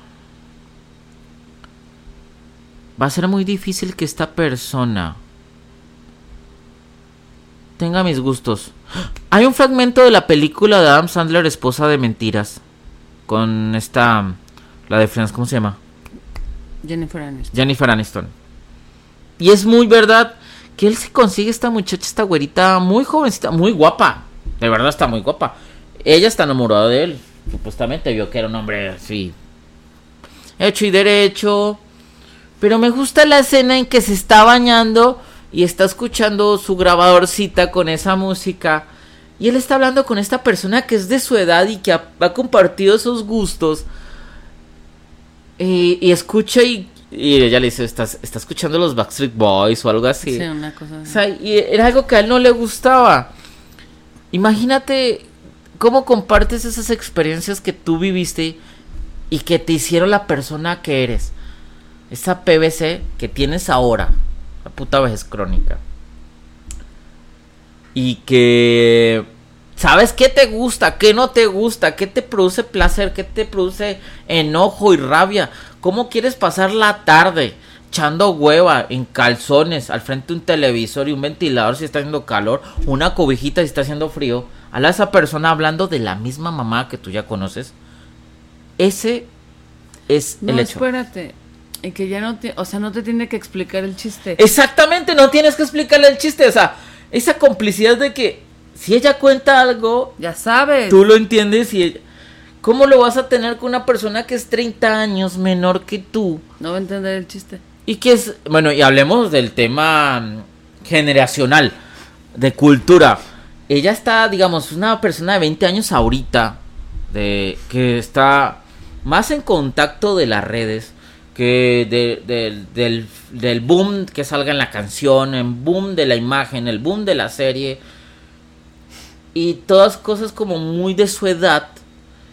Va a ser muy difícil que esta persona tenga mis gustos. Hay un fragmento de la película de Adam Sandler, Esposa de Mentiras, con esta, la de Friends, ¿cómo se llama? Jennifer Aniston. Jennifer Aniston. Y es muy verdad que él se consigue esta muchacha, esta güerita muy jovencita, muy guapa. De verdad está muy guapa. Ella está enamorada de él. Supuestamente vio que era un hombre así. Hecho y derecho. Pero me gusta la escena en que se está bañando y está escuchando su grabadorcita con esa música. Y él está hablando con esta persona que es de su edad y que ha, compartido esos gustos. Y, y escucha y, y ella le dice, ¿Estás, está escuchando los Backstreet Boys o algo así. Sí, una cosa O así. sea, y era algo que a él no le gustaba. Imagínate cómo compartes esas experiencias que tú viviste y que te hicieron la persona que eres. Esa PVC que tienes ahora, la puta vejez crónica. Y que sabes qué te gusta, qué no te gusta, qué te produce placer, qué te produce enojo y rabia. ¿Cómo quieres pasar la tarde? Echando hueva en calzones al frente de un televisor y un ventilador si está haciendo calor, una cobijita si está haciendo frío. A la esa persona hablando de la misma mamá que tú ya conoces. Ese es No, el hecho. espérate. Y que ya no te, o sea, no te tiene que explicar el chiste. Exactamente, no tienes que explicarle el chiste. O sea, esa complicidad de que si ella cuenta algo, Ya sabes. tú lo entiendes y ella- ¿Cómo lo vas a tener con una persona que es 30 años menor que tú? No va a entender el chiste. Y que es, bueno, y hablemos del tema mm, generacional, de cultura. Ella está, digamos, una persona de 20 años ahorita, de que está más en contacto de las redes, que de- del- del, del boom que salga en la canción, el boom de la imagen, el boom de la serie. Y todas cosas como muy de su edad.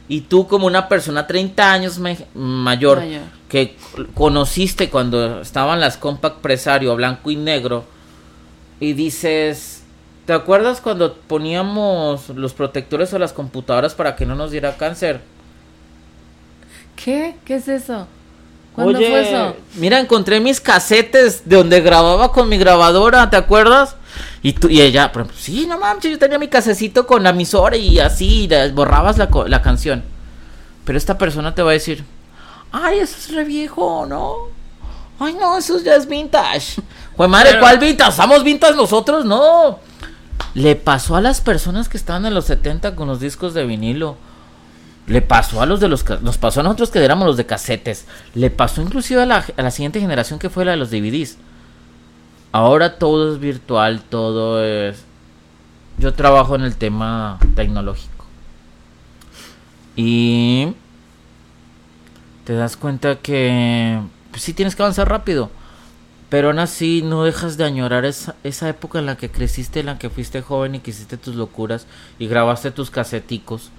Y tú como una persona 30 años mayor, Mayor. que conociste cuando estaban las compact presario blanco y negro y dices, ¿te acuerdas cuando poníamos los protectores a las computadoras para que no nos diera cáncer? ¿Qué? ¿Qué es eso? ¿Cuándo Oye, fue eso? mira, encontré mis casetes de donde grababa con mi grabadora, ¿te acuerdas? Y, tú, y ella, por ejemplo, sí, no mames, yo tenía mi casecito con la emisora y así, y borrabas la, la canción. Pero esta persona te va a decir, ay, eso es re viejo, ¿no? Ay, no, eso ya es vintage. Pues madre, Pero- ¿cuál vintage? ¿Estamos vintage nosotros? No. Le pasó a las personas que estaban en los 70 con los discos de vinilo. Le pasó a los de los nos pasó a nosotros que éramos los de casetes. Le pasó inclusive a la, a la siguiente generación que fue la de los DVDs. Ahora todo es virtual, todo es yo trabajo en el tema tecnológico. Y te das cuenta que pues, sí tienes que avanzar rápido. Pero aún así no dejas de añorar esa, esa época en la que creciste, en la que fuiste joven y que hiciste tus locuras y grabaste tus caseticos.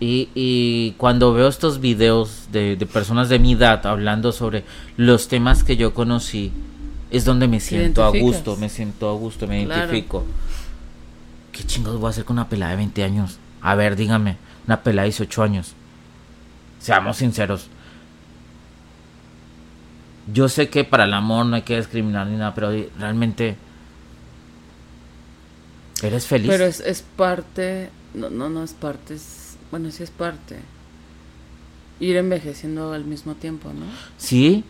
Y, y cuando veo estos videos de, de personas de mi edad hablando sobre los temas que yo conocí, es donde me siento a gusto, me siento a gusto, me identifico. ¿Qué chingados voy a hacer con una pelada de 20 años? A ver, dígame, una pelada de 18 años. Seamos sinceros. Yo sé que para el amor no hay que discriminar ni nada, pero realmente... ¿Eres feliz? Pero es, es parte... No, no, no es parte, es... Bueno, sí es parte. Ir envejeciendo al mismo tiempo, ¿no? Sí,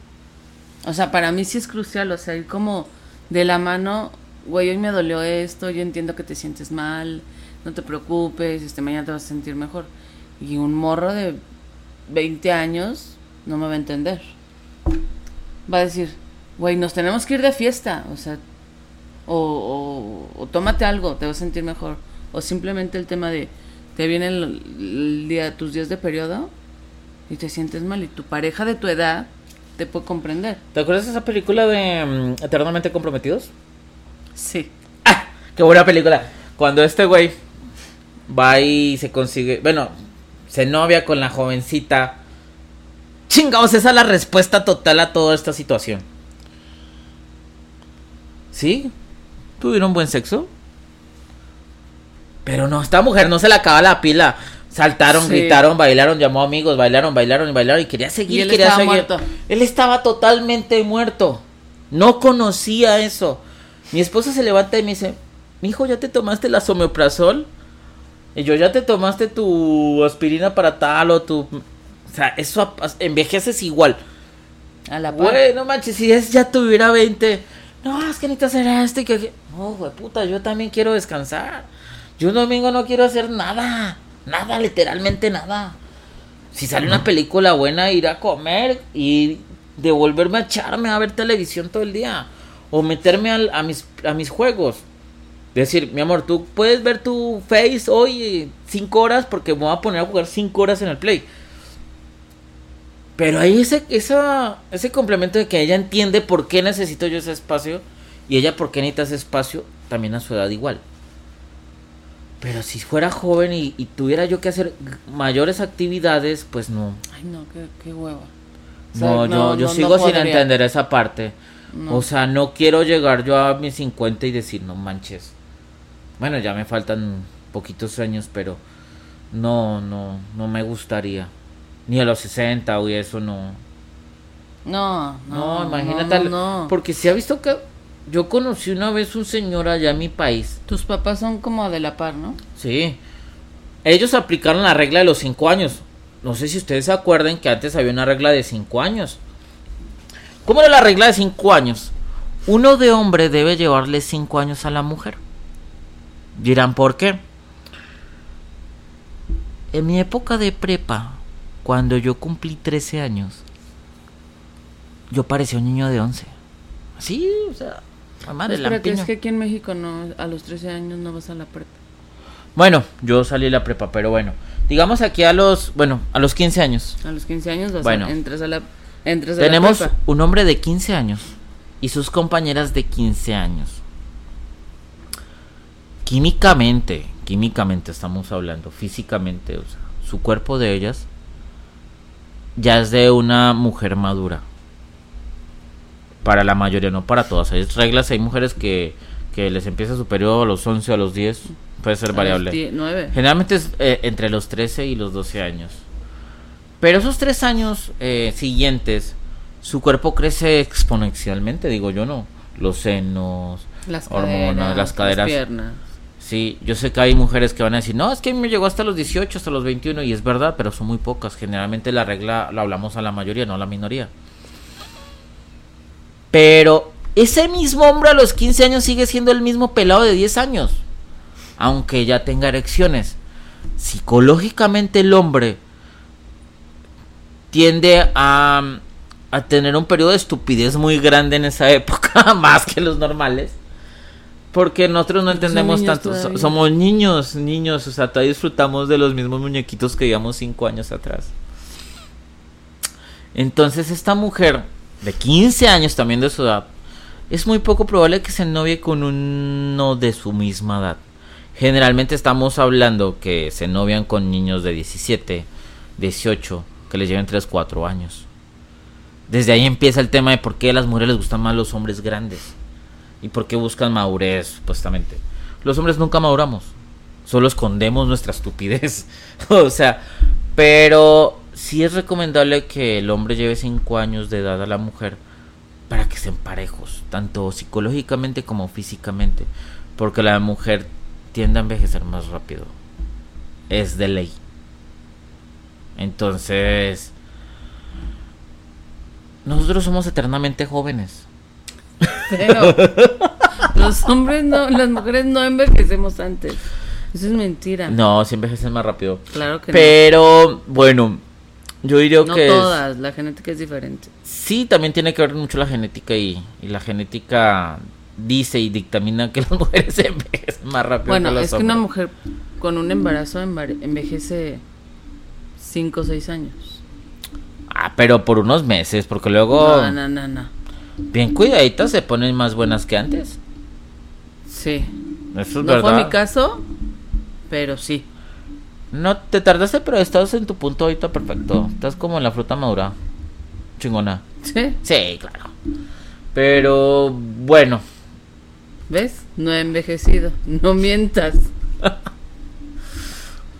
O sea, para mí sí es crucial, o sea, ir como de la mano, güey, hoy me dolió esto, yo entiendo que te sientes mal, no te preocupes, este mañana te vas a sentir mejor. Y un morro de 20 años no me va a entender. Va a decir, güey, nos tenemos que ir de fiesta, o sea, o, tómate algo, te vas a sentir mejor. O simplemente el tema de, te vienen el, el día, tus días de periodo y te sientes mal y tu pareja de tu edad te puede comprender. ¿te acuerdas de esa película de mm, Eternamente Comprometidos? Sí. ¡Ah! ¡Qué buena película! Cuando este güey va y se consigue. Bueno, se novia con la jovencita. Chingados, esa es la respuesta total a toda esta situación. ¿Sí? ¿Tuvieron buen sexo? Pero no, esta mujer no se le acaba la pila. Saltaron, Sí. gritaron, bailaron, llamó amigos, bailaron, bailaron y bailaron y quería seguir, Y él quería estaba seguir. muerto. Él estaba totalmente muerto. No conocía eso. Mi esposa se levanta y me dice, mi hijo, ¿ya te tomaste la someprazol? Y yo, ¿ya te tomaste tu aspirina para tal o tu... O sea, eso envejeces igual. A la par. Güey, no manches, si es ya tuviera 20. No, es que necesitas hacer esto y que... que- No, güey, puta, yo también quiero descansar. Yo un domingo no quiero hacer nada. Nada, literalmente nada. Si sale una película buena, ir a comer y devolverme a echarme a ver televisión todo el día. O meterme a, mis, a mis juegos. Decir, mi amor, tú puedes ver tu face hoy 5 horas porque me voy a poner a jugar 5 horas en el play. Pero ahí ese, esa, ese complemento de que ella entiende por qué necesito yo ese espacio y ella por qué necesita ese espacio también a su edad igual. Pero si fuera joven y, y tuviera yo que hacer mayores actividades, pues no. Ay, no, qué, qué hueva. O sea, No, yo, yo no- sigo sin entender esa parte. O sea, no quiero llegar yo a mis 50 y decir, no manches. Bueno, ya me faltan poquitos años, pero no, no, no me gustaría. Ni a los 60 o eso no. No, No, no, imagínate. No, no. Porque se ha visto que yo conocí una vez un señor allá en mi país. Tus papás son como de la par, ¿no? Sí. Ellos aplicaron la regla de los 5 años. No sé si ustedes se acuerdan que antes había una regla de 5 años. ¿Cómo era la regla de 5 años? Uno de hombre debe llevarle 5 años a la mujer. Dirán, ¿por qué? En mi época de prepa, cuando yo cumplí 13 años, yo parecía un niño de 11. Así, o sea, Espera, que es que aquí en México no, a los 13 años no vas a la prepa. Bueno, yo salí de la prepa, pero bueno. Digamos aquí a los, bueno, a los 15 años. A los 15 años vas Bueno. a, entras a la entras a Tenemos la prepa. un hombre de 15 años y sus compañeras de 15 años. Químicamente, químicamente estamos hablando, físicamente, o sea, su cuerpo de ellas ya es de una mujer madura. Para la mayoría, no para todas. Hay reglas, hay mujeres que, que les empieza su periodo a los 11 o a los 10, puede ser A los variable. 10, 9. Generalmente es eh, entre los 13 y los 12 años. Pero esos tres años eh, siguientes, su cuerpo crece exponencialmente, digo yo no. Los senos, Las hormonas, caderas, las caderas. piernas. Sí, yo sé que hay mujeres que van a decir, no, es que a mí me llegó hasta los 18, hasta los 21, y es verdad, pero son muy pocas. Generalmente la regla la hablamos a la mayoría, no a la minoría. Pero ese mismo hombre a los 15 años sigue siendo el mismo pelado de 10 años. Aunque ya tenga erecciones. Psicológicamente el hombre tiende a, a tener un periodo de estupidez muy grande en esa época, más que los normales. Porque nosotros no entendemos niños tanto. todavía. Somos niños, niños. O sea, todavía disfrutamos de los mismos muñequitos que veíamos cinco años atrás. Entonces, esta mujer de 15 años también de su edad, es muy poco probable que se novie con uno de su misma edad. Generalmente estamos hablando que se novian con niños de 17, 18, que les lleven 3, 4 años. Desde ahí empieza el tema de por qué a las mujeres les gustan más los hombres grandes. Y por qué buscan madurez, supuestamente. Los hombres nunca maduramos. Solo escondemos nuestra estupidez. o sea, pero sí es recomendable que el hombre lleve 5 años de edad a la mujer para que sean parejos, tanto psicológicamente como físicamente. Porque la mujer tiende a envejecer más rápido. Es de ley. Entonces, nosotros somos eternamente jóvenes. Pero los hombres no, las mujeres no envejecemos antes. Eso es mentira. No, sí envejecen más rápido. Claro que Pero, bueno, yo diría no. No que es- todas, la genética es diferente. sí también tiene que ver mucho la genética y, y la genética dice y dictamina que las mujeres envejecen más rápido. Bueno, que los es que una hombres. mujer con un embarazo embar- envejece 5 o 6 años. Ah, pero por unos meses, porque luego No, no, no, no. bien cuidaditas se ponen más buenas que antes. Sí. Eso es No verdad. fue mi caso, pero sí. No te tardaste, pero estás en tu punto ahorita perfecto. Estás como en la fruta madura. Chingona. ¿Sí? Sí, claro. Pero bueno, ¿Ves? No he envejecido. No mientas.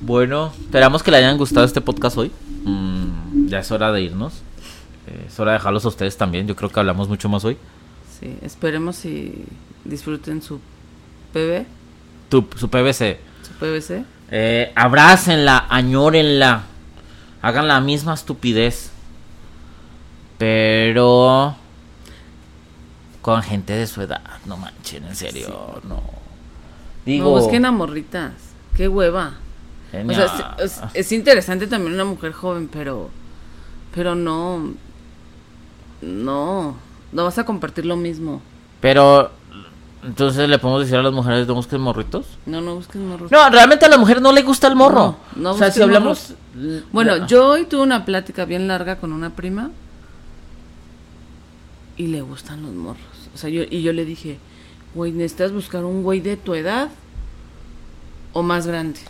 bueno, esperamos que le hayan gustado este podcast hoy. Mm, ya es hora de irnos. Eh, es hora de dejarlos a ustedes también. Yo creo que hablamos mucho más hoy. Sí, esperemos y disfruten su PB, Tu, su PVC. su PVC. Eh, abrácenla, añórenla. Hagan la misma estupidez. Pero con gente de su edad. No manchen, en serio, no. Digo, no busquen a morritas. Qué hueva. O genial. sea, es, es- es interesante también una mujer joven, pero. Pero no. No. No vas a compartir lo mismo. Pero entonces le podemos decir a las mujeres no busquen morritos. No, no busques morros. No, realmente a la mujer no le gusta el morro. No, no o sea, si busquen hablamos Bueno, yo hoy tuve una plática bien larga con una prima. Y le gustan los morros. O sea, yo, y yo le dije, güey, necesitas buscar un güey de tu edad o más grande.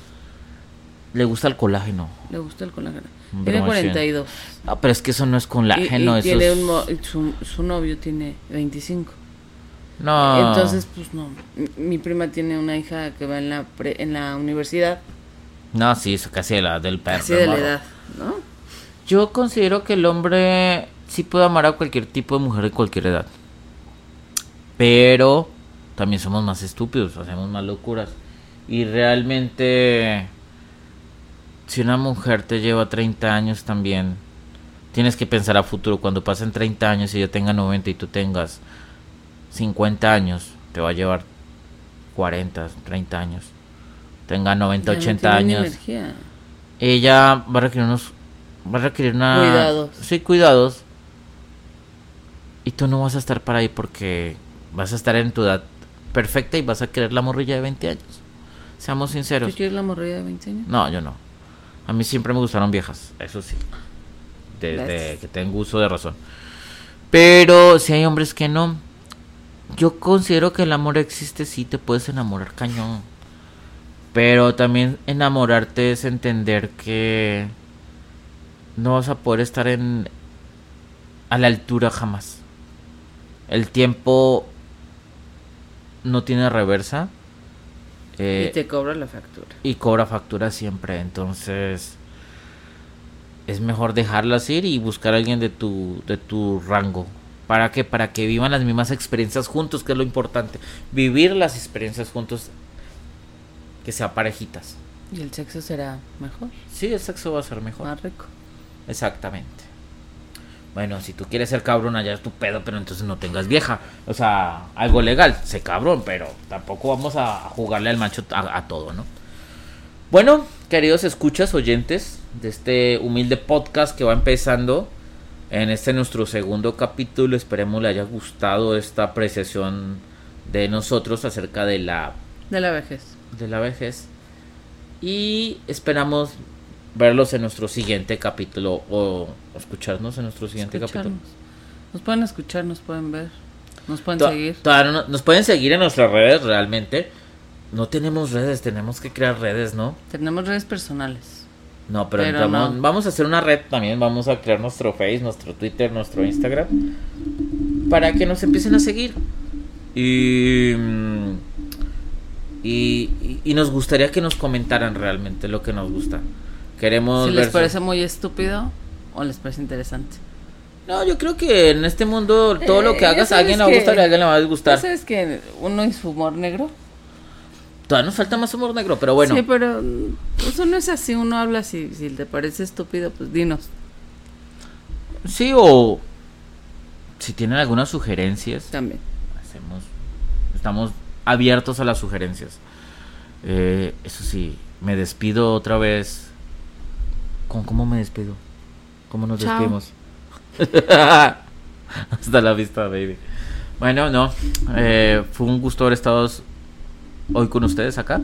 le gusta el colágeno. Le gusta el colágeno. Tiene muy 42. No, pero es que eso no es colágeno, y eso tiene es- un su, su novio tiene 25. No. Entonces, pues no. Mi, prima tiene una hija que va en la pre- en la universidad, No, sí, eso casi de la del perro. casi de la edad, ¿no? Yo considero que el hombre sí puede amar a cualquier tipo de mujer de cualquier edad. Pero también somos más estúpidos, hacemos más locuras. Y realmente, si una mujer te lleva 30 años también, tienes que pensar a futuro. Cuando pasen 30 años y ella tenga 90 y tú tengas 50 años, te va a llevar 40, 30 años. Tenga 90, Ya no 80 tiene ni años energía. ella va a requerir unos va a requerir una Cuidados. sí cuidados y tú no vas a estar para ahí porque vas a estar en tu edad perfecta y vas a querer la morrilla de 20 años seamos ¿Tú sinceros quieres la morrilla de 20 años? no yo no a mí siempre me gustaron viejas eso sí desde Gracias. que tengo uso de razón pero si hay hombres que no yo considero que el amor existe sí te puedes enamorar cañón pero también enamorarte es entender que no vas a poder estar en a la altura jamás. El tiempo no tiene reversa eh, y te cobra la factura. y cobra factura siempre. Entonces es mejor dejarlas ir y buscar a alguien de tu de tu rango. ¿Para qué? Para que vivan las mismas experiencias juntos, que es lo importante. Vivir las experiencias juntos que sean parejitas. Y el sexo será mejor, Sí, el sexo va a ser mejor. más rico. Exactamente. Bueno, si tú quieres ser cabrón, allá es tu pedo, pero entonces no tengas vieja. O sea, algo legal, sé cabrón, pero tampoco vamos a jugarle al macho a, a todo, ¿no? Bueno, queridos escuchas, oyentes de este humilde podcast que va empezando en este nuestro segundo capítulo, esperemos le haya gustado esta apreciación de nosotros acerca de la De la vejez. de la vejez y esperamos verlos en nuestro siguiente capítulo o escucharnos en nuestro siguiente capítulo. Nos pueden escuchar, nos pueden ver, nos pueden To- seguir. no- nos pueden seguir en nuestras redes realmente. No tenemos redes, tenemos que crear redes, ¿no? Tenemos redes personales. No, pero, Pero entramos- no. vamos a hacer una red también, vamos a crear nuestro Face, nuestro Twitter, nuestro Instagram para que nos empiecen a seguir. Y, mm, y, nos gustaría que nos comentaran realmente lo que nos gusta. Queremos Si les parece muy estúpido o les parece interesante. No, yo creo que en este mundo todo lo que Eh, hagas a alguien le va a gustar y a alguien le va a disgustar. ¿Sabes que uno y su humor negro? Todavía nos falta más humor negro, pero bueno. Sí, pero mm, eso no es así. Uno habla si, si te parece estúpido, pues dinos. Sí, o si tienen algunas sugerencias, También. hacemos, estamos abiertos a las sugerencias. Eh, eso sí, me despido otra vez. ¿Con cómo me despido? ¿Cómo nos Chao. despedimos? Hasta la vista, baby. Bueno, no. eh, fue un gusto haber estado hoy con ustedes acá.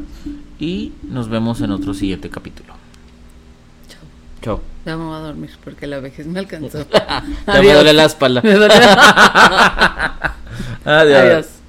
Y nos vemos en otro siguiente capítulo. Chao. Chao. Ya me voy a dormir porque la vejez me alcanzó. Ya me duele la espalda. Me duele. Adiós. Adiós.